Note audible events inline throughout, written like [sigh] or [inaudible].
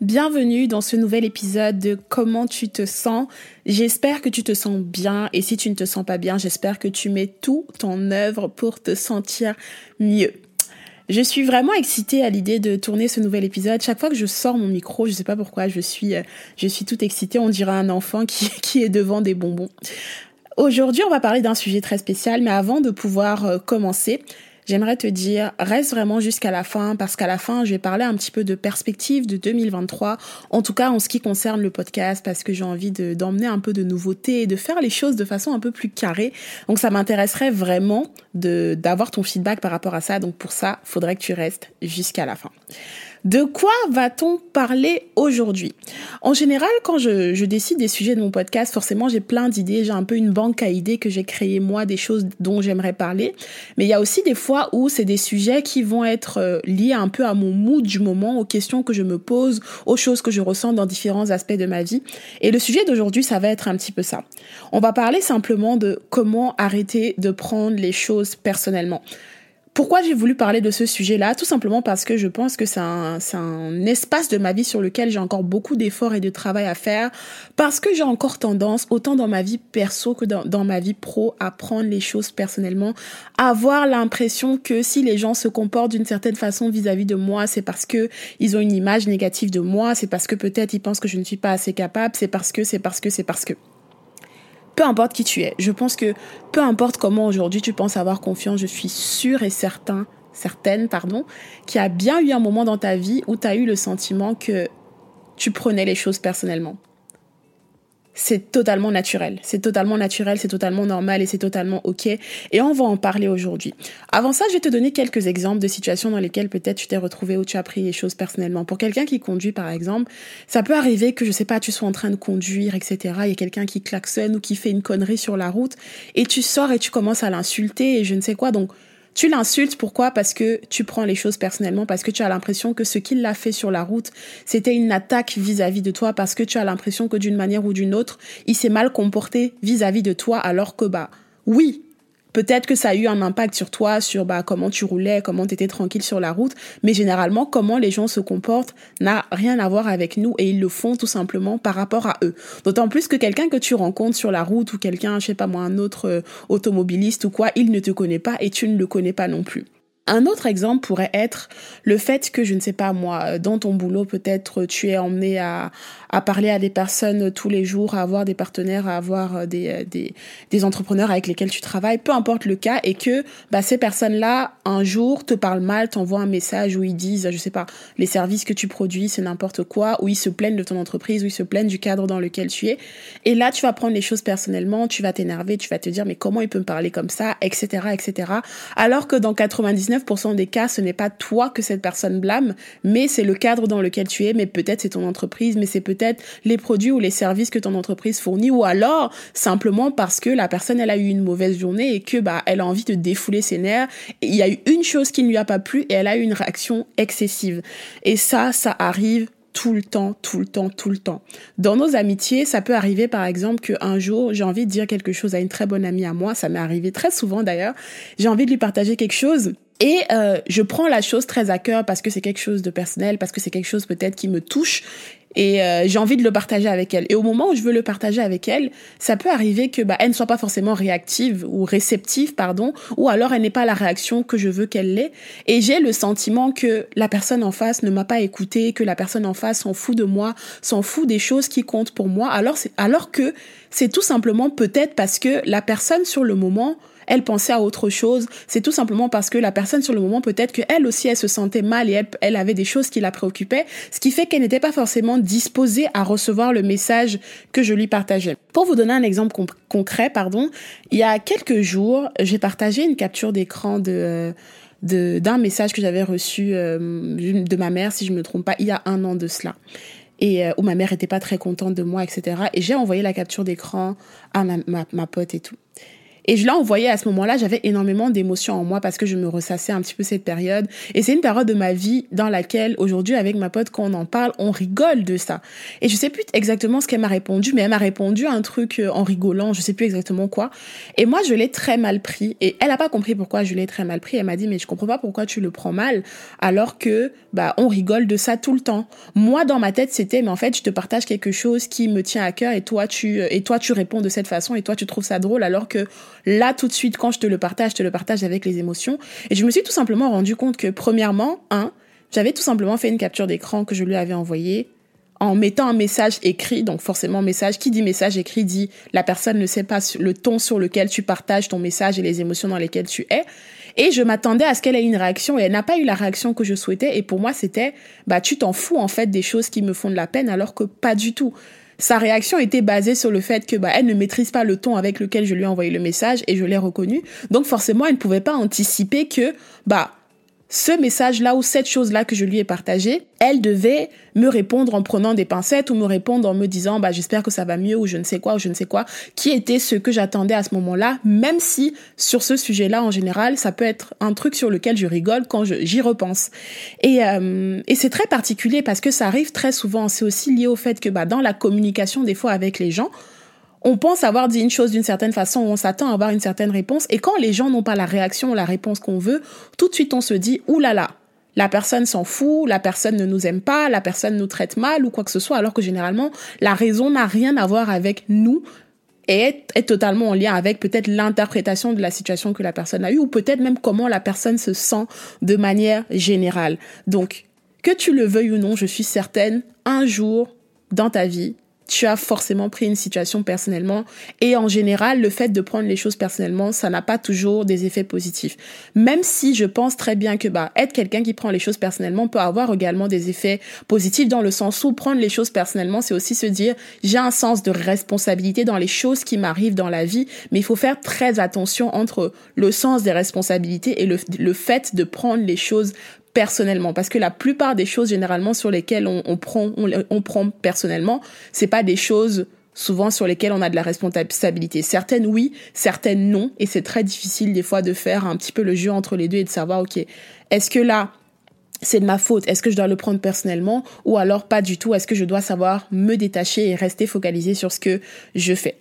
Bienvenue dans ce nouvel épisode de Comment tu te sens. J'espère que tu te sens bien et si tu ne te sens pas bien, j'espère que tu mets tout en œuvre pour te sentir mieux. Je suis vraiment excitée à l'idée de tourner ce nouvel épisode. Chaque fois que je sors mon micro, je sais pas pourquoi, je suis, euh, je suis toute excitée. On dirait un enfant qui [laughs] est devant des bonbons. Aujourd'hui, on va parler d'un sujet très spécial, mais avant de pouvoir euh, commencer, j'aimerais te dire, reste vraiment jusqu'à la fin parce qu'à la fin, je vais parler un petit peu de perspective de 2023, en tout cas en ce qui concerne le podcast parce que j'ai envie d'emmener un peu de nouveauté et de faire les choses de façon un peu plus carrée. Donc ça m'intéresserait vraiment d'avoir ton feedback par rapport à ça. Donc pour ça, faudrait que tu restes jusqu'à la fin. De quoi va-t-on parler aujourd'hui? En général, quand je, décide des sujets de mon podcast, forcément, j'ai plein d'idées, j'ai un peu une banque à idées que j'ai créé moi, des choses dont j'aimerais parler. Mais il y a aussi des fois où c'est des sujets qui vont être euh, liés un peu à mon mood du moment, aux questions que je me pose, aux choses que je ressens dans différents aspects de ma vie. Et le sujet d'aujourd'hui, ça va être un petit peu ça. On va parler simplement de comment arrêter de prendre les choses personnellement. Pourquoi j'ai voulu parler de ce sujet-là? Tout simplement parce que je pense que c'est un, un, espace de ma vie sur lequel j'ai encore beaucoup d'efforts et de travail à faire, parce que j'ai encore tendance, autant dans ma vie perso que dans, dans ma vie pro, à prendre les choses personnellement, à avoir l'impression que si les gens se comportent d'une certaine façon vis-à-vis de moi, c'est parce que ils ont une image négative de moi, c'est parce que peut-être ils pensent que je ne suis pas assez capable, c'est parce que, c'est parce que, c'est parce que peu importe qui tu es. Je pense que peu importe comment aujourd'hui tu penses avoir confiance, je suis sûre et certain, certaine, pardon, qu'il y a bien eu un moment dans ta vie où tu as eu le sentiment que tu prenais les choses personnellement c'est totalement naturel. C'est totalement naturel, c'est totalement normal et c'est totalement OK. Et on va en parler aujourd'hui. Avant ça, je vais te donner quelques exemples de situations dans lesquelles peut-être tu t'es retrouvé ou tu as pris les choses personnellement. Pour quelqu'un qui conduit, par exemple, ça peut arriver que, je sais pas, tu sois en train de conduire, etc. Il y a quelqu'un qui klaxonne ou qui fait une connerie sur la route et tu sors et tu commences à l'insulter et je ne sais quoi. Donc, tu l'insultes, pourquoi? Parce que tu prends les choses personnellement, parce que tu as l'impression que ce qu'il a fait sur la route, c'était une attaque vis-à-vis de toi, parce que tu as l'impression que d'une manière ou d'une autre, il s'est mal comporté vis-à-vis de toi, alors que bah oui, Peut-être que ça a eu un impact sur toi, sur bah, comment tu roulais, comment tu étais tranquille sur la route, mais généralement, comment les gens se comportent n'a rien à voir avec nous et ils le font tout simplement par rapport à eux. D'autant plus que quelqu'un que tu rencontres sur la route ou quelqu'un, je sais pas moi, un autre euh, automobiliste ou quoi, il ne te connaît pas et tu ne le connais pas non plus. Un autre exemple pourrait être le fait que, je ne sais pas moi, dans ton boulot, peut-être tu es emmené à, parler à des personnes tous les jours, à avoir des partenaires, à avoir des, entrepreneurs avec lesquels tu travailles, peu importe le cas, et que bah, ces personnes-là, un jour, te parlent mal, t'envoient un message où ils disent, je sais pas, les services que tu produis, c'est n'importe quoi, où ils se plaignent de ton entreprise, où ils se plaignent du cadre dans lequel tu es. Et là, tu vas prendre les choses personnellement, tu vas t'énerver, tu vas te dire, mais comment il peut me parler comme ça, etc., etc. Alors que dans 99 des cas, ce n'est pas toi que cette personne blâme, mais c'est le cadre dans lequel tu es, mais peut-être c'est ton entreprise, mais c'est peut-être les produits ou les services que ton entreprise fournit, ou alors simplement parce que la personne, elle a eu une mauvaise journée et que, bah, elle a envie de défouler ses nerfs. il y a eu une chose qui ne lui a pas plu et elle a eu une réaction excessive. Et ça, ça arrive tout le temps, tout le temps, tout le temps. Dans nos amitiés, ça peut arriver par exemple qu'un jour, j'ai envie de dire quelque chose à une très bonne amie à moi, ça m'est arrivé très souvent d'ailleurs, j'ai envie de lui partager quelque chose et euh, je prends la chose très à cœur parce que c'est quelque chose de personnel, parce que c'est quelque chose peut-être qui me touche et euh, j'ai envie de le partager avec elle. Et au moment où je veux le partager avec elle, ça peut arriver que bah, elle ne soit pas forcément réactive ou réceptive, pardon, ou alors elle n'est pas la réaction que je veux qu'elle l'ait. Et j'ai le sentiment que la personne en face ne m'a pas écouté, que la personne en face s'en fout de moi, s'en fout des choses qui comptent pour moi, alors, alors que c'est tout simplement peut-être parce que la personne sur le moment elle pensait à autre chose. C'est tout simplement parce que la personne sur le moment, peut-être qu'elle aussi, elle se sentait mal et elle, elle avait des choses qui la préoccupaient, ce qui fait qu'elle n'était pas forcément disposée à recevoir le message que je lui partageais. Pour vous donner un exemple concret, pardon, il y a quelques jours, j'ai partagé une capture d'écran de d'un message que j'avais reçu euh, de ma mère, si je me trompe pas, il y a un an de cela et euh, où ma mère était pas très contente de moi, etc. Et j'ai envoyé la capture d'écran à ma, pote et tout. Et je l'ai envoyé à ce moment-là, j'avais énormément d'émotions en moi parce que je me ressassais un petit peu cette période. Et c'est une période de ma vie dans laquelle, aujourd'hui, avec ma pote, quand on en parle, on rigole de ça. Et je sais plus exactement ce qu'elle m'a répondu, mais elle m'a répondu un truc euh, en rigolant, je sais plus exactement quoi. Et moi, je l'ai très mal pris. Et elle a pas compris pourquoi je l'ai très mal pris. Elle m'a dit, mais je comprends pas pourquoi tu le prends mal, alors que, bah, on rigole de ça tout le temps. Moi, dans ma tête, c'était, mais en fait, je te partage quelque chose qui me tient à cœur et toi, tu, euh, et toi, tu réponds de cette façon et toi, tu trouves ça drôle, alors que là, tout de suite, quand je te le partage, je te le partage avec les émotions. Et je me suis tout simplement rendu compte que, premièrement, un, j'avais tout simplement fait une capture d'écran que je lui avais envoyée en mettant un message écrit, donc forcément message, qui dit message écrit dit la personne ne sait pas le ton sur lequel tu partages ton message et les émotions dans lesquelles tu es. Et je m'attendais à ce qu'elle ait une réaction et elle n'a pas eu la réaction que je souhaitais. Et pour moi, c'était, bah, tu t'en fous en fait des choses qui me font de la peine alors que pas du tout. Sa réaction était basée sur le fait que bah, elle ne maîtrise pas le ton avec lequel je lui ai envoyé le message et je l'ai reconnu. Donc forcément, elle ne pouvait pas anticiper que bah ce message-là ou cette chose-là que je lui ai partagée, elle devait me répondre en prenant des pincettes ou me répondre en me disant bah j'espère que ça va mieux ou je ne sais quoi ou je ne sais quoi, qui était ce que j'attendais à ce moment-là, même si sur ce sujet-là en général, ça peut être un truc sur lequel je rigole quand j'y repense. Et, euh, et c'est très particulier parce que ça arrive très souvent. C'est aussi lié au fait que bah dans la communication des fois avec les gens, on pense avoir dit une chose d'une certaine façon, on s'attend à avoir une certaine réponse, et quand les gens n'ont pas la réaction, la réponse qu'on veut, tout de suite on se dit, oulala, là là, la personne s'en fout, la personne ne nous aime pas, la personne nous traite mal ou quoi que ce soit, alors que généralement, la raison n'a rien à voir avec nous et est, totalement en lien avec peut-être l'interprétation de la situation que la personne a eue ou peut-être même comment la personne se sent de manière générale. Donc, que tu le veuilles ou non, je suis certaine, un jour dans ta vie, tu as forcément pris une situation personnellement. Et en général, le fait de prendre les choses personnellement, ça n'a pas toujours des effets positifs. Même si je pense très bien que bah, être quelqu'un qui prend les choses personnellement peut avoir également des effets positifs dans le sens où prendre les choses personnellement, c'est aussi se dire j'ai un sens de responsabilité dans les choses qui m'arrivent dans la vie, mais il faut faire très attention entre le sens des responsabilités et le, le fait de prendre les choses personnellement. Parce que la plupart des choses généralement sur lesquelles on, prend on, prend personnellement c'est pas des choses souvent sur lesquelles on a de la responsabilité. Certaines oui certaines non. Et c'est très difficile des fois de faire un petit peu le jeu entre les deux et de savoir ok est-ce que là c'est de ma faute, est-ce que je dois le prendre personnellement? Ou alors pas du tout, est-ce que je dois savoir me détacher et rester focalisé sur ce que je fais?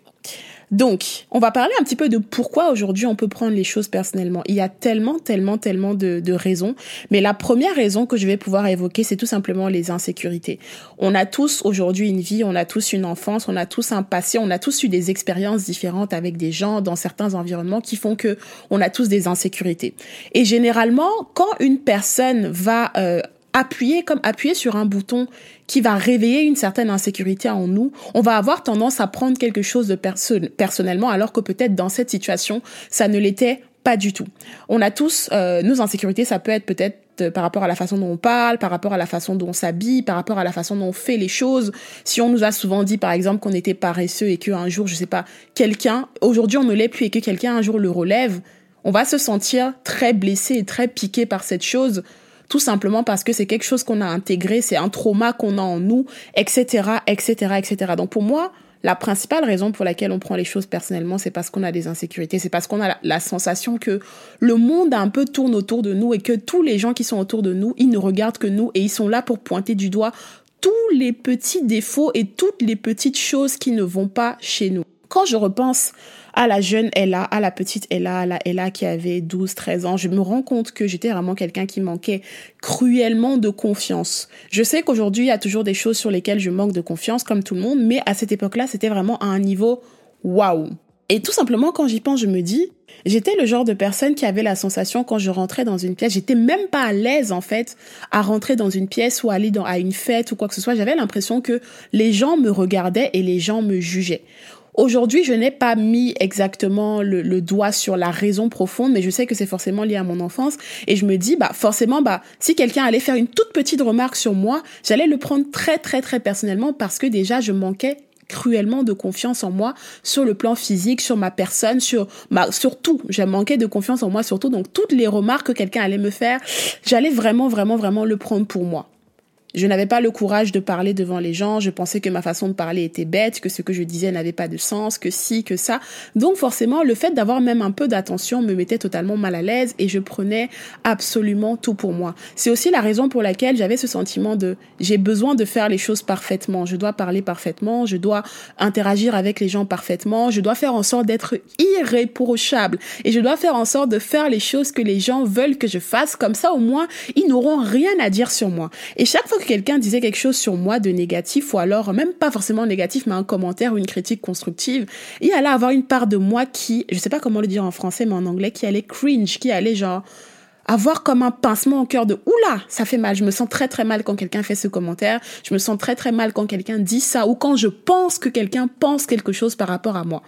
Donc, on va parler un petit peu de pourquoi aujourd'hui on peut prendre les choses personnellement. Il y a tellement, tellement, tellement de, raisons. Mais la première raison que je vais pouvoir évoquer, c'est tout simplement les insécurités. On a tous aujourd'hui une vie, on a tous une enfance, on a tous un passé, on a tous eu des expériences différentes avec des gens dans certains environnements qui font que on a tous des insécurités. Et généralement, quand une personne va euh, appuyer comme appuyer sur un bouton qui va réveiller une certaine insécurité en nous, on va avoir tendance à prendre quelque chose de personnellement alors que peut-être dans cette situation, ça ne l'était pas du tout. On a tous euh, nos insécurités, ça peut être peut-être euh, par rapport à la façon dont on parle, par rapport à la façon dont on s'habille, par rapport à la façon dont on fait les choses. Si on nous a souvent dit, par exemple, qu'on était paresseux et qu'un jour, je sais pas, quelqu'un, aujourd'hui on ne l'est plus et que quelqu'un un jour le relève, on va se sentir très blessé et très piqué par cette chose tout simplement parce que c'est quelque chose qu'on a intégré, c'est un trauma qu'on a en nous, etc., etc., etc. Donc pour moi, la principale raison pour laquelle on prend les choses personnellement, c'est parce qu'on a des insécurités, c'est parce qu'on a la, sensation que le monde un peu tourne autour de nous et que tous les gens qui sont autour de nous, ils ne regardent que nous et ils sont là pour pointer du doigt tous les petits défauts et toutes les petites choses qui ne vont pas chez nous. Quand je repense à la jeune Ella, à la petite Ella, à la Ella qui avait 12, 13 ans, je me rends compte que j'étais vraiment quelqu'un qui manquait cruellement de confiance. Je sais qu'aujourd'hui, il y a toujours des choses sur lesquelles je manque de confiance, comme tout le monde, mais à cette époque-là, c'était vraiment à un niveau waouh. Et tout simplement, quand j'y pense, je me dis, j'étais le genre de personne qui avait la sensation quand je rentrais dans une pièce, j'étais même pas à l'aise en fait à rentrer dans une pièce ou aller dans, à une fête ou quoi que ce soit. J'avais l'impression que les gens me regardaient et les gens me jugeaient. Aujourd'hui, je n'ai pas mis exactement le, doigt sur la raison profonde, mais je sais que c'est forcément lié à mon enfance. Et je me dis, bah, forcément, bah, si quelqu'un allait faire une toute petite remarque sur moi, j'allais le prendre très, très, très personnellement parce que déjà, je manquais cruellement de confiance en moi sur le plan physique, sur ma personne, sur ma, surtout, j'ai manqué de confiance en moi surtout. Donc, toutes les remarques que quelqu'un allait me faire, j'allais vraiment, vraiment, vraiment le prendre pour moi. Je n'avais pas le courage de parler devant les gens, je pensais que ma façon de parler était bête, que ce que je disais n'avait pas de sens, que si, que ça. Donc forcément, le fait d'avoir même un peu d'attention me mettait totalement mal à l'aise et je prenais absolument tout pour moi. C'est aussi la raison pour laquelle j'avais ce sentiment de j'ai besoin de faire les choses parfaitement, je dois parler parfaitement, je dois interagir avec les gens parfaitement, je dois faire en sorte d'être irréprochable et je dois faire en sorte de faire les choses que les gens veulent que je fasse comme ça au moins ils n'auront rien à dire sur moi. Et chaque fois que quelqu'un disait quelque chose sur moi de négatif, ou alors même pas forcément négatif, mais un commentaire ou une critique constructive, il allait avoir une part de moi qui, je sais pas comment le dire en français, mais en anglais, qui allait cringe, qui allait genre avoir comme un pincement au cœur de oula, ça fait mal. Je me sens très très mal quand quelqu'un fait ce commentaire. Je me sens très très mal quand quelqu'un dit ça ou quand je pense que quelqu'un pense quelque chose par rapport à moi.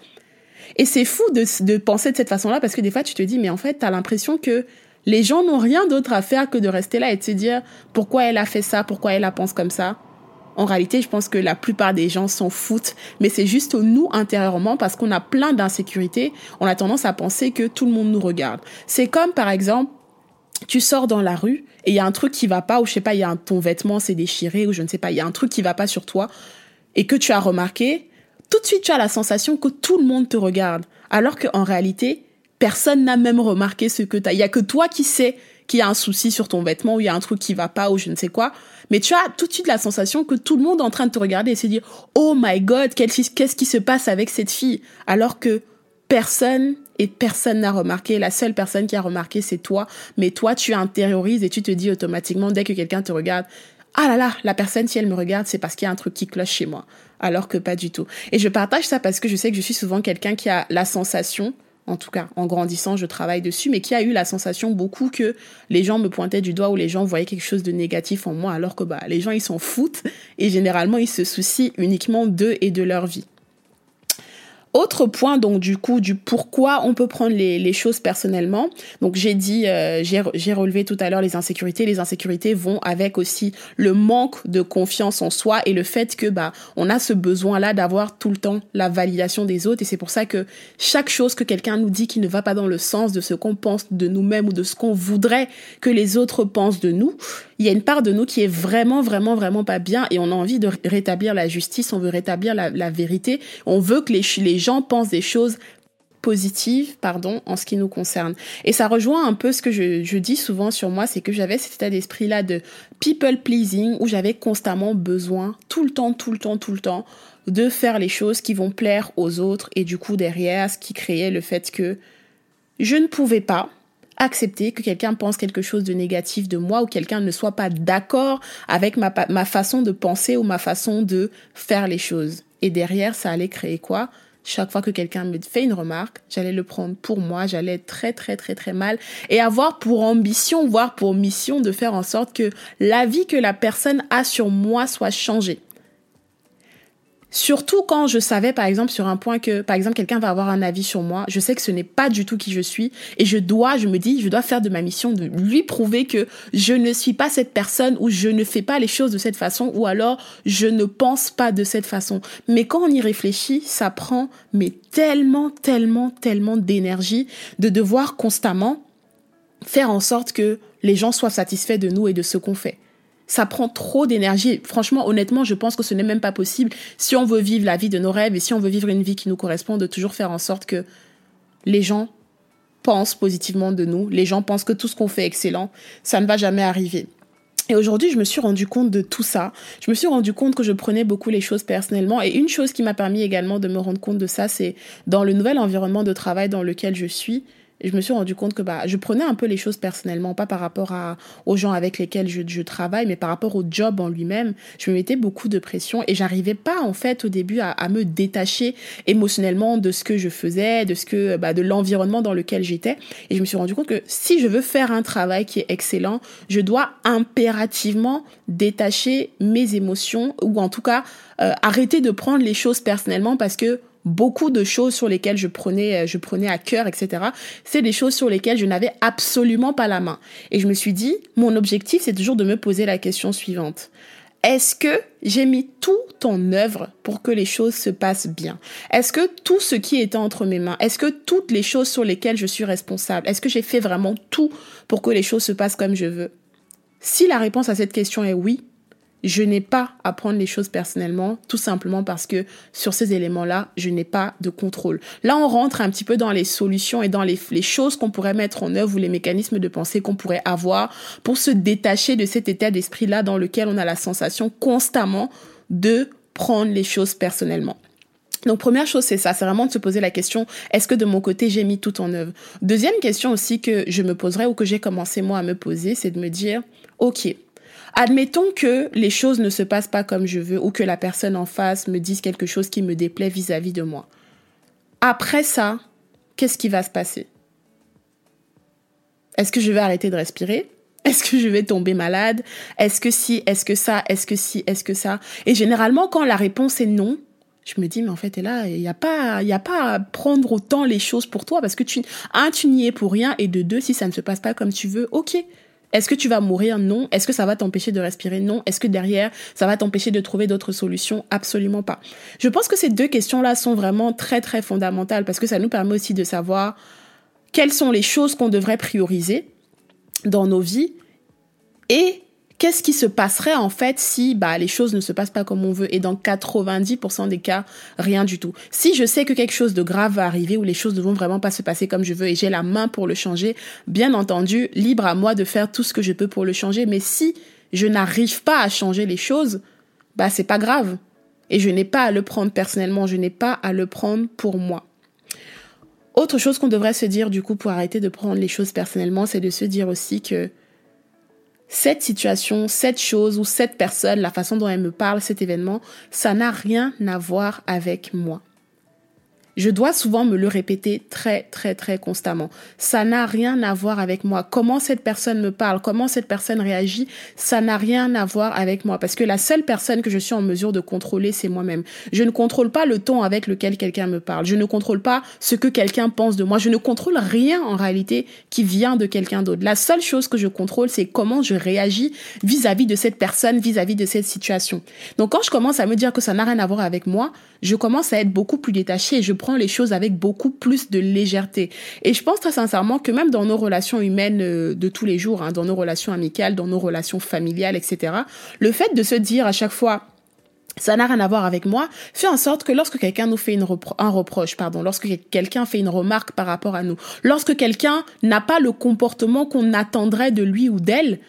Et c'est fou de, de penser de cette façon-là parce que des fois tu te dis mais en fait t'as l'impression que les gens n'ont rien d'autre à faire que de rester là et de se dire pourquoi elle a fait ça, pourquoi elle la pense comme ça. En réalité, je pense que la plupart des gens s'en foutent, mais c'est juste nous intérieurement parce qu'on a plein d'insécurités, on a tendance à penser que tout le monde nous regarde. C'est comme par exemple, tu sors dans la rue et il y a un truc qui va pas ou je sais pas, il y a un, ton vêtement s'est déchiré ou je ne sais pas, il y a un truc qui va pas sur toi et que tu as remarqué, tout de suite tu as la sensation que tout le monde te regarde, alors qu'en réalité, Personne n'a même remarqué ce que t'as. Il y a que toi qui sais qu'il y a un souci sur ton vêtement ou il y a un truc qui va pas ou je ne sais quoi. Mais tu as tout de suite la sensation que tout le monde est en train de te regarder et se dire Oh my god, qu'est-ce qui se passe avec cette fille? Alors que personne et personne n'a remarqué. La seule personne qui a remarqué, c'est toi. Mais toi, tu intériorises et tu te dis automatiquement, dès que quelqu'un te regarde, ah là là, la personne, si elle me regarde, c'est parce qu'il y a un truc qui cloche chez moi. Alors que pas du tout. Et je partage ça parce que je sais que je suis souvent quelqu'un qui a la sensation en tout cas en grandissant, je travaille dessus, mais qui a eu la sensation beaucoup que les gens me pointaient du doigt ou les gens voyaient quelque chose de négatif en moi, alors que bah, les gens ils s'en foutent et généralement ils se soucient uniquement d'eux et de leur vie. Autre point donc du coup du pourquoi on peut prendre les, choses personnellement. Donc j'ai dit, euh, j'ai relevé tout à l'heure les insécurités. Les insécurités vont avec aussi le manque de confiance en soi et le fait que bah on a ce besoin là d'avoir tout le temps la validation des autres et c'est pour ça que chaque chose que quelqu'un nous dit qui ne va pas dans le sens de ce qu'on pense de nous-mêmes ou de ce qu'on voudrait que les autres pensent de nous, il y a une part de nous qui est vraiment, vraiment, vraiment pas bien et on a envie de rétablir la justice, on veut rétablir la, vérité, on veut que les, les gens pensent des choses positives, pardon, en ce qui nous concerne. Et ça rejoint un peu ce que je, dis souvent sur moi, c'est que j'avais cet état d'esprit-là de people pleasing où j'avais constamment besoin, tout le temps, tout le temps, tout le temps, de faire les choses qui vont plaire aux autres et du coup derrière, ce qui créait le fait que je ne pouvais pas, accepter que quelqu'un pense quelque chose de négatif de moi ou quelqu'un ne soit pas d'accord avec ma façon de penser ou ma façon de faire les choses. Et derrière, ça allait créer quoi? Chaque fois que quelqu'un me fait une remarque, j'allais le prendre pour moi, j'allais très très très très mal et avoir pour ambition, voire pour mission de faire en sorte que la vie que la personne a sur moi soit changée. Surtout quand je savais, par exemple, sur un point que, par exemple, quelqu'un va avoir un avis sur moi, je sais que ce n'est pas du tout qui je suis, et je dois, je me dis, je dois faire de ma mission de lui prouver que je ne suis pas cette personne, ou je ne fais pas les choses de cette façon, ou alors je ne pense pas de cette façon. Mais quand on y réfléchit, ça prend, mais tellement, tellement, tellement d'énergie de devoir constamment faire en sorte que les gens soient satisfaits de nous et de ce qu'on fait ça prend trop d'énergie. Franchement, honnêtement, je pense que ce n'est même pas possible si on veut vivre la vie de nos rêves et si on veut vivre une vie qui nous correspond, de toujours faire en sorte que les gens pensent positivement de nous, les gens pensent que tout ce qu'on fait est excellent. Ça ne va jamais arriver. Et aujourd'hui, je me suis rendu compte de tout ça. Je me suis rendu compte que je prenais beaucoup les choses personnellement. Et une chose qui m'a permis également de me rendre compte de ça, c'est dans le nouvel environnement de travail dans lequel je suis, je me suis rendu compte que bah, je prenais un peu les choses personnellement, pas par rapport à, aux gens avec lesquels je, je travaille, mais par rapport au job en lui-même. Je me mettais beaucoup de pression et j'arrivais pas en fait au début à, à, me détacher émotionnellement de ce que je faisais, de ce que bah, de l'environnement dans lequel j'étais. Et je me suis rendu compte que si je veux faire un travail qui est excellent, je dois impérativement détacher mes émotions ou en tout cas euh, arrêter de prendre les choses personnellement parce que beaucoup de choses sur lesquelles je prenais, je prenais à cœur, etc. C'est des choses sur lesquelles je n'avais absolument pas la main. Et je me suis dit, mon objectif, c'est toujours de me poser la question suivante. Est-ce que j'ai mis tout en œuvre pour que les choses se passent bien? Est-ce que tout ce qui était entre mes mains, est-ce que toutes les choses sur lesquelles je suis responsable, est-ce que j'ai fait vraiment tout pour que les choses se passent comme je veux? Si la réponse à cette question est oui, je n'ai pas à prendre les choses personnellement, tout simplement parce que sur ces éléments-là, je n'ai pas de contrôle. Là, on rentre un petit peu dans les solutions et dans les, choses qu'on pourrait mettre en œuvre ou les mécanismes de pensée qu'on pourrait avoir pour se détacher de cet état d'esprit-là dans lequel on a la sensation constamment de prendre les choses personnellement. Donc première chose, c'est ça, c'est vraiment de se poser la question, est-ce que de mon côté, j'ai mis tout en œuvre? Deuxième question aussi que je me poserais ou que j'ai commencé moi à me poser, c'est de me dire, ok, Admettons que les choses ne se passent pas comme je veux ou que la personne en face me dise quelque chose qui me déplaît vis-à-vis de moi. Après ça, qu'est-ce qui va se passer? Est-ce que je vais arrêter de respirer? Est-ce que je vais tomber malade? Est-ce que si? Est-ce que ça? Est-ce que si? Est-ce que ça? Et généralement, quand la réponse est non, je me dis, mais en fait, et là, il n'y a pas, a pas à prendre autant les choses pour toi parce que tu, un, tu n'y es pour rien et de deux, si ça ne se passe pas comme tu veux, ok, est-ce que tu vas mourir? Non. Est-ce que ça va t'empêcher de respirer? Non. Est-ce que derrière, ça va t'empêcher de trouver d'autres solutions? Absolument pas. Je pense que ces deux questions-là sont vraiment très très fondamentales parce que ça nous permet aussi de savoir quelles sont les choses qu'on devrait prioriser dans nos vies et qu'est-ce qui se passerait en fait si bah, les choses ne se passent pas comme on veut? Et dans 90% des cas, rien du tout. Si je sais que quelque chose de grave va arriver ou les choses ne vont vraiment pas se passer comme je veux et j'ai la main pour le changer, bien entendu, libre à moi de faire tout ce que je peux pour le changer. Mais si je n'arrive pas à changer les choses, bah c'est pas grave. Et je n'ai pas à le prendre personnellement, je n'ai pas à le prendre pour moi. Autre chose qu'on devrait se dire du coup pour arrêter de prendre les choses personnellement, c'est de se dire aussi que cette situation, cette chose ou cette personne, la façon dont elle me parle, cet événement, ça n'a rien à voir avec moi. Je dois souvent me le répéter très, très, très constamment. Ça n'a rien à voir avec moi. Comment cette personne me parle, comment cette personne réagit, ça n'a rien à voir avec moi. Parce que la seule personne que je suis en mesure de contrôler, c'est moi-même. Je ne contrôle pas le ton avec lequel quelqu'un me parle. Je ne contrôle pas ce que quelqu'un pense de moi. Je ne contrôle rien en réalité qui vient de quelqu'un d'autre. La seule chose que je contrôle, c'est comment je réagis vis-à-vis de cette personne, vis-à-vis -vis de cette situation. Donc quand je commence à me dire que ça n'a rien à voir avec moi, je commence à être beaucoup plus détachée je prends les choses avec beaucoup plus de légèreté. Et je pense très sincèrement que même dans nos relations humaines euh, de tous les jours, hein, dans nos relations amicales, dans nos relations familiales, etc., le fait de se dire à chaque fois, ça n'a rien à voir avec moi, fait en sorte que lorsque quelqu'un nous fait une un reproche, pardon, lorsque quelqu'un fait une remarque par rapport à nous, lorsque quelqu'un n'a pas le comportement qu'on attendrait de lui ou d'elle,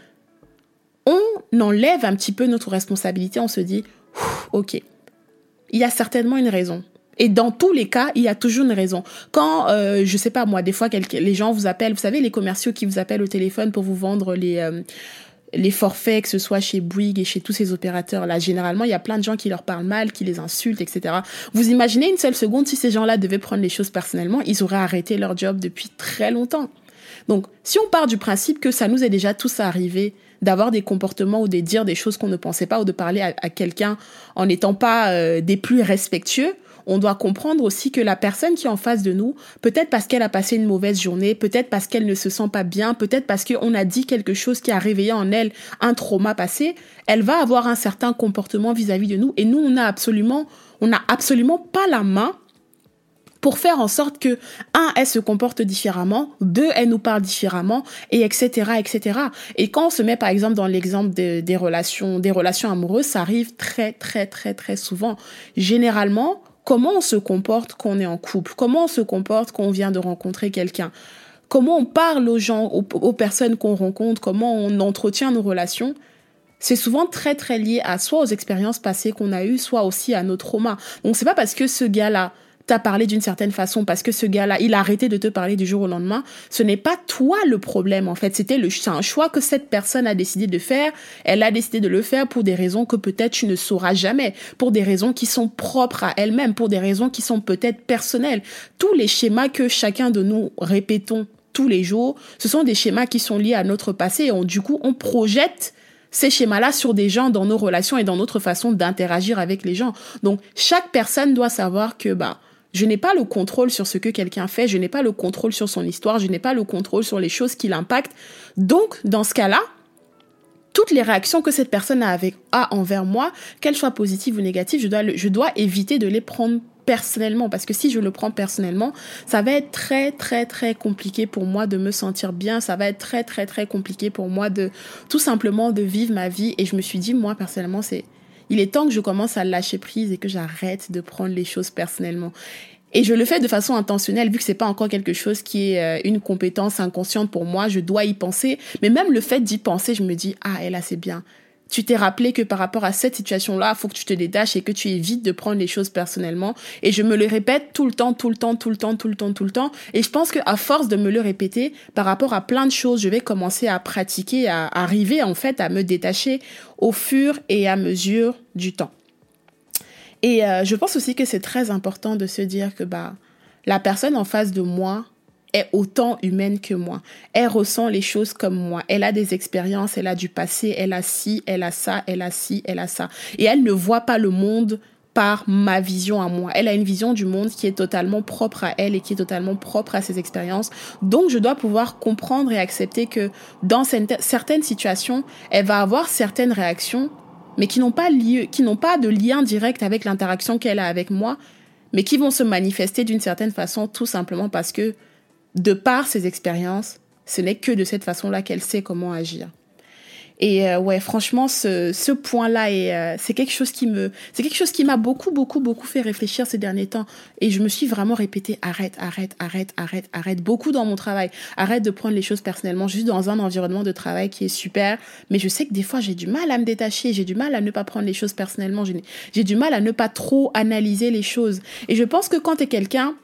on enlève un petit peu notre responsabilité, on se dit, ok, il y a certainement une raison. Et dans tous les cas, il y a toujours une raison. Quand, euh, je sais pas moi, des fois, les gens vous appellent, vous savez, les commerciaux qui vous appellent au téléphone pour vous vendre les... Euh, les forfaits, que ce soit chez Bouygues et chez tous ces opérateurs-là, généralement, il y a plein de gens qui leur parlent mal, qui les insultent, etc. Vous imaginez une seule seconde si ces gens-là devaient prendre les choses personnellement, ils auraient arrêté leur job depuis très longtemps. Donc, si on part du principe que ça nous est déjà tous arrivé d'avoir des comportements ou de dire des choses qu'on ne pensait pas ou de parler à, quelqu'un en n'étant pas euh, des plus respectueux, on doit comprendre aussi que la personne qui est en face de nous, peut-être parce qu'elle a passé une mauvaise journée, peut-être parce qu'elle ne se sent pas bien, peut-être parce qu'on a dit quelque chose qui a réveillé en elle un trauma passé, elle va avoir un certain comportement vis-à-vis -vis de nous et nous, on n'a absolument pas la main pour faire en sorte que, un, elle se comporte différemment, deux, elle nous parle différemment, et etc., etc. Et quand on se met, par exemple, dans l'exemple des relations, des relations amoureuses, ça arrive très, très, très, très souvent. Généralement, comment on se comporte quand on est en couple, comment on se comporte quand on vient de rencontrer quelqu'un, comment on parle aux gens, aux, personnes qu'on rencontre, comment on entretient nos relations, c'est souvent très très lié à soit aux expériences passées qu'on a eues, soit aussi à nos traumas. Donc c'est pas parce que ce gars-là t'a parlé d'une certaine façon parce que ce gars-là, il a arrêté de te parler du jour au lendemain. Ce n'est pas toi le problème, en fait. C'était le, c'est un choix que cette personne a décidé de faire. Elle a décidé de le faire pour des raisons que peut-être tu ne sauras jamais, pour des raisons qui sont propres à elle-même, pour des raisons qui sont peut-être personnelles. Tous les schémas que chacun de nous répétons tous les jours, ce sont des schémas qui sont liés à notre passé et du coup, on projette ces schémas-là sur des gens dans nos relations et dans notre façon d'interagir avec les gens. Donc, chaque personne doit savoir que, bah, Je n'ai pas le contrôle sur ce que quelqu'un fait, je n'ai pas le contrôle sur son histoire, je n'ai pas le contrôle sur les choses qui l'impactent. Donc, dans ce cas-là, toutes les réactions que cette personne a, avec, a envers moi, qu'elles soient positives ou négatives, je dois, je dois éviter de les prendre personnellement. Parce que si je le prends personnellement, ça va être très très très compliqué pour moi de me sentir bien, ça va être très très très compliqué pour moi de tout simplement de vivre ma vie. Et je me suis dit moi personnellement c'est il est temps que je commence à lâcher prise et que j'arrête de prendre les choses personnellement. Et je le fais de façon intentionnelle, vu que c'est pas encore quelque chose qui est euh, une compétence inconsciente pour moi, je dois y penser. Mais même le fait d'y penser, je me dis, ah, elle là, c'est bien. Tu t'es rappelé que par rapport à cette situation-là, faut que tu te détaches et que tu évites de prendre les choses personnellement. Et je me le répète tout le temps, tout le temps, tout le temps, tout le temps, tout le temps. Et je pense qu'à force de me le répéter, par rapport à plein de choses, je vais commencer à pratiquer, à arriver en fait à me détacher au fur et à mesure du temps. Et euh, je pense aussi que c'est très important de se dire que bah la personne en face de moi est autant humaine que moi. Elle ressent les choses comme moi. Elle a des expériences, elle a du passé, elle a ci, elle a ça, elle a ci, elle a ça. Et elle ne voit pas le monde par ma vision à moi. Elle a une vision du monde qui est totalement propre à elle et qui est totalement propre à ses expériences. Donc, je dois pouvoir comprendre et accepter que dans certaines situations, elle va avoir certaines réactions mais qui n'ont pas, de lien direct avec l'interaction qu'elle a avec moi, mais qui vont se manifester d'une certaine façon tout simplement parce que, de par ses expériences, ce n'est que de cette façon-là qu'elle sait comment agir. Et euh, ouais, franchement, ce, ce point-là, euh, c'est quelque chose qui me, c'est quelque chose qui m'a beaucoup, beaucoup, beaucoup fait réfléchir ces derniers temps. Et je me suis vraiment répété arrête, arrête, arrête, arrête, arrête. Beaucoup dans mon travail. Arrête de prendre les choses personnellement. juste dans un environnement de travail qui est super, mais je sais que des fois j'ai du mal à me détacher. J'ai du mal à ne pas prendre les choses personnellement. J'ai du mal à ne pas trop analyser les choses. Et je pense que quand tu es quelqu'un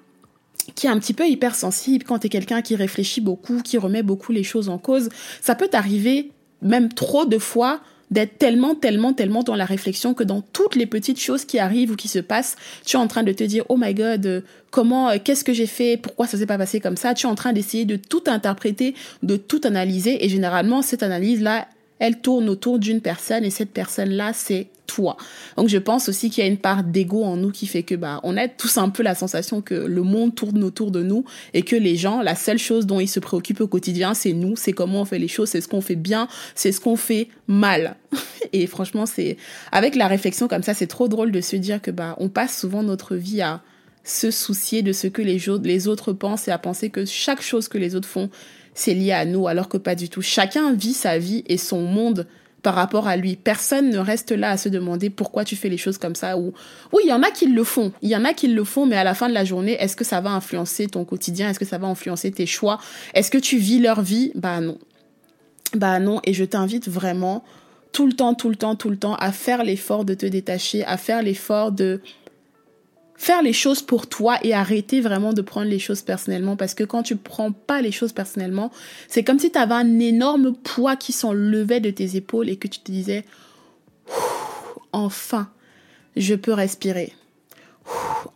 qui est un petit peu hypersensible, quand tu es quelqu'un qui réfléchit beaucoup, qui remet beaucoup les choses en cause, ça peut t'arriver même trop de fois d'être tellement, tellement, tellement dans la réflexion que dans toutes les petites choses qui arrivent ou qui se passent, tu es en train de te dire, oh my god, euh, comment, euh, qu'est-ce que j'ai fait, pourquoi ça s'est pas passé comme ça, tu es en train d'essayer de tout interpréter, de tout analyser, et généralement, cette analyse-là, elle tourne autour d'une personne et cette personne-là, c'est toi. Donc je pense aussi qu'il y a une part d'ego en nous qui fait que bah on a tous un peu la sensation que le monde tourne autour de nous et que les gens, la seule chose dont ils se préoccupent au quotidien, c'est nous, c'est comment on fait les choses, c'est ce qu'on fait bien, c'est ce qu'on fait mal. [laughs] Et franchement, c'est avec la réflexion comme ça, c'est trop drôle de se dire que bah on passe souvent notre vie à se soucier de ce que les, les autres pensent et à penser que chaque chose que les autres font, c'est lié à nous, alors que pas du tout. Chacun vit sa vie et son monde par rapport à lui. Personne ne reste là à se demander pourquoi tu fais les choses comme ça. Ou oui, il y en a qui le font. Il y en a qui le font, mais à la fin de la journée, est-ce que ça va influencer ton quotidien? Est-ce que ça va influencer tes choix? Est-ce que tu vis leur vie? Bah non. Bah non. Et je t'invite vraiment tout le temps, tout le temps, tout le temps à faire l'effort de te détacher, à faire l'effort de faire les choses pour toi et arrêter vraiment de prendre les choses personnellement parce que quand tu prends pas les choses personnellement, c'est comme si tu avais un énorme poids qui s'enlevait de tes épaules et que tu te disais enfin, je peux respirer.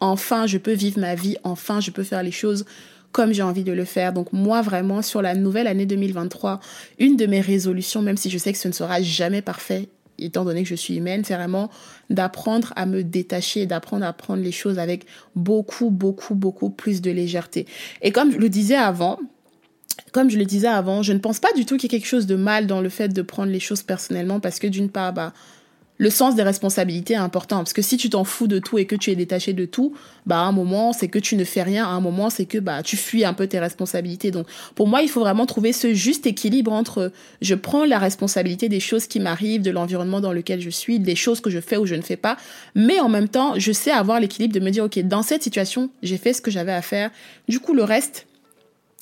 Enfin, je peux vivre ma vie, enfin, je peux faire les choses comme j'ai envie de le faire. Donc moi vraiment sur la nouvelle année 2023, une de mes résolutions même si je sais que ce ne sera jamais parfait étant donné que je suis humaine, c'est vraiment d'apprendre à me détacher, d'apprendre à prendre les choses avec beaucoup, beaucoup, beaucoup plus de légèreté. Et comme je le disais avant, comme je le disais avant, je ne pense pas du tout qu'il y ait quelque chose de mal dans le fait de prendre les choses personnellement parce que d'une part, bah, le sens des responsabilités est important. Parce que si tu t'en fous de tout et que tu es détaché de tout, bah, à un moment, c'est que tu ne fais rien. À un moment, c'est que, bah, tu fuis un peu tes responsabilités. Donc, pour moi, il faut vraiment trouver ce juste équilibre entre je prends la responsabilité des choses qui m'arrivent, de l'environnement dans lequel je suis, des choses que je fais ou je ne fais pas. Mais en même temps, je sais avoir l'équilibre de me dire, OK, dans cette situation, j'ai fait ce que j'avais à faire. Du coup, le reste,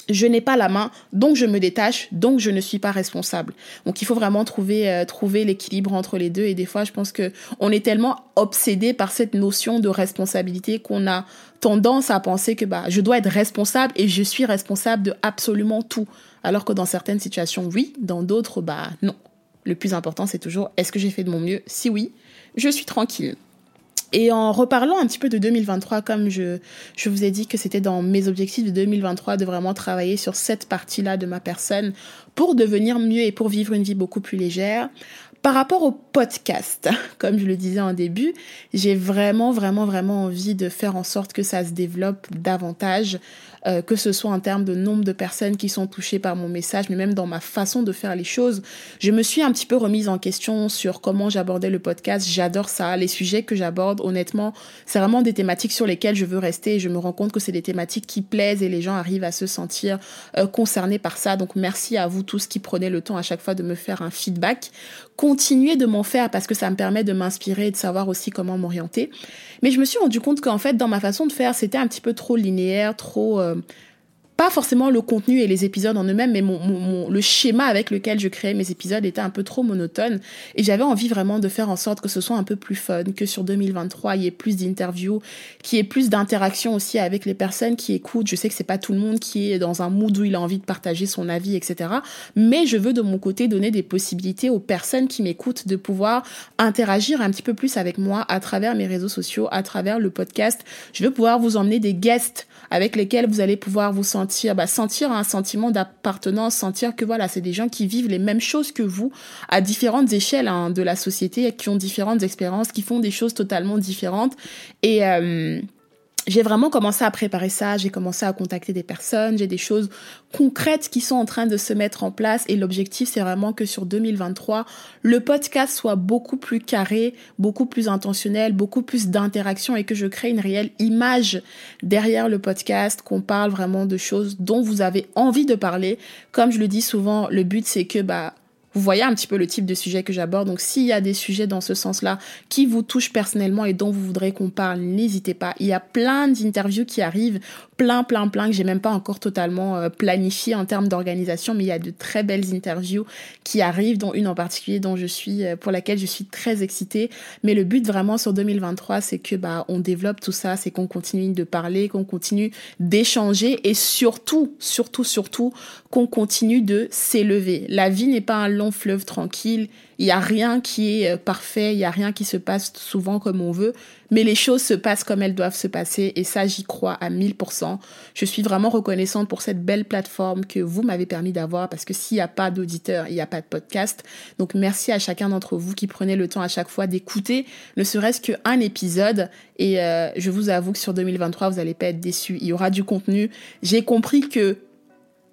je n'ai pas la main, donc je me détache, donc je ne suis pas responsable. Donc il faut vraiment trouver euh, trouver l'équilibre entre les deux et des fois je pense que on est tellement obsédé par cette notion de responsabilité qu'on a tendance à penser que bah je dois être responsable et je suis responsable de absolument tout alors que dans certaines situations oui, dans d'autres bah non. Le plus important c'est toujours est-ce que j'ai fait de mon mieux? Si oui, je suis tranquille. Et en reparlant un petit peu de 2023, comme je, je vous ai dit que c'était dans mes objectifs de 2023 de vraiment travailler sur cette partie-là de ma personne pour devenir mieux et pour vivre une vie beaucoup plus légère. Par rapport au podcast, [laughs] comme je le disais en début, j'ai vraiment, vraiment, vraiment envie de faire en sorte que ça se développe davantage, euh, que ce soit en termes de nombre de personnes qui sont touchées par mon message, mais même dans ma façon de faire les choses. Je me suis un petit peu remise en question sur comment j'abordais le podcast. J'adore ça. Les sujets que j'aborde, honnêtement, c'est vraiment des thématiques sur lesquelles je veux rester je me rends compte que c'est des thématiques qui plaisent et les gens arrivent à se sentir euh, concernés par ça. Donc merci à vous tous qui prenez le temps à chaque fois de me faire un feedback. Continuez de m'en faire parce que ça me permet de m'inspirer et de savoir aussi comment m'orienter. Mais je me suis rendu compte qu'en fait, dans ma façon de faire, c'était un petit peu trop linéaire, trop... Euh, pas forcément le contenu et les épisodes en eux-mêmes, mais mon, mon, le schéma avec lequel je créais mes épisodes était un peu trop monotone. Et j'avais envie vraiment de faire en sorte que ce soit un peu plus fun, que sur 2023, il y ait plus d'interviews, qu'il y ait plus d'interaction aussi avec les personnes qui écoutent. Je sais que c'est pas tout le monde qui est dans un mood où il a envie de partager son avis, etc. Mais je veux de mon côté donner des possibilités aux personnes qui m'écoutent de pouvoir interagir un petit peu plus avec moi à travers mes réseaux sociaux, à travers le podcast. Je veux pouvoir vous emmener des guests avec lesquels vous allez pouvoir vous sentir, bah, sentir un sentiment d'appartenance, sentir que voilà, c'est des gens qui vivent les mêmes choses que vous à différentes échelles hein, de la société, qui ont différentes expériences, qui font des choses totalement différentes. Et euh, j'ai vraiment commencé à préparer ça, j'ai commencé à contacter des personnes, j'ai des choses concrètes qui sont en train de se mettre en place et l'objectif c'est vraiment que sur 2023, le podcast soit beaucoup plus carré, beaucoup plus intentionnel, beaucoup plus d'interaction et que je crée une réelle image derrière le podcast, qu'on parle vraiment de choses dont vous avez envie de parler. Comme je le dis souvent, le but c'est que bah vous voyez un petit peu le type de sujet que j'aborde. Donc s'il y a des sujets dans ce sens-là qui vous touchent personnellement et dont vous voudrez qu'on parle, n'hésitez pas. Il y a plein d'interviews qui arrivent, plein, plein, plein que j'ai même pas encore totalement euh, planifié en termes d'organisation, mais il y a de très belles interviews qui arrivent, dont une en particulier dont je suis, euh, pour laquelle je suis très excitée. Mais le but vraiment sur 2023, c'est que bah on développe tout ça, c'est qu'on continue de parler, qu'on continue d'échanger et surtout, surtout, surtout qu'on continue de s'élever. La vie n'est pas un long fleuve tranquille. Il n'y a rien qui est euh, parfait, il n'y a rien qui se passe souvent comme on veut, mais les choses se passent comme elles doivent se passer et ça, j'y crois à 1000%. Je suis vraiment reconnaissante pour cette belle plateforme que vous m'avez permis d'avoir parce que s'il n'y a pas d'auditeurs, il n'y a pas de podcast. Donc merci à chacun d'entre vous qui prenez le temps à chaque fois d'écouter ne serait-ce qu'un épisode et euh, je vous avoue que sur 2023, vous n'allez pas être déçus. Il y aura du contenu. J'ai compris que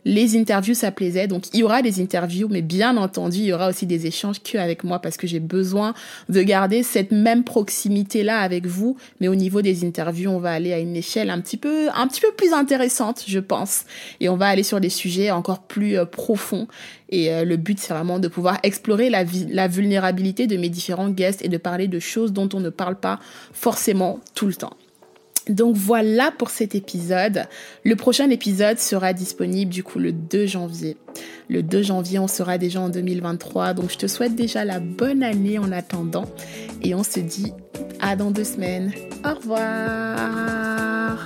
les interviews, ça plaisait. Donc, il y aura des interviews, mais bien entendu, il y aura aussi des échanges que avec moi parce que j'ai besoin de garder cette même proximité-là avec vous. Mais au niveau des interviews, on va aller à une échelle un petit peu, un petit peu plus intéressante, je pense. Et on va aller sur des sujets encore plus euh, profonds. Et euh, le but, c'est vraiment de pouvoir explorer la, la vulnérabilité de mes différents guests et de parler de choses dont on ne parle pas forcément tout le temps. Donc voilà pour cet épisode. Le prochain épisode sera disponible du coup le 2 janvier. Le 2 janvier, on sera déjà en 2023. Donc je te souhaite déjà la bonne année en attendant. Et on se dit à dans deux semaines. Au revoir.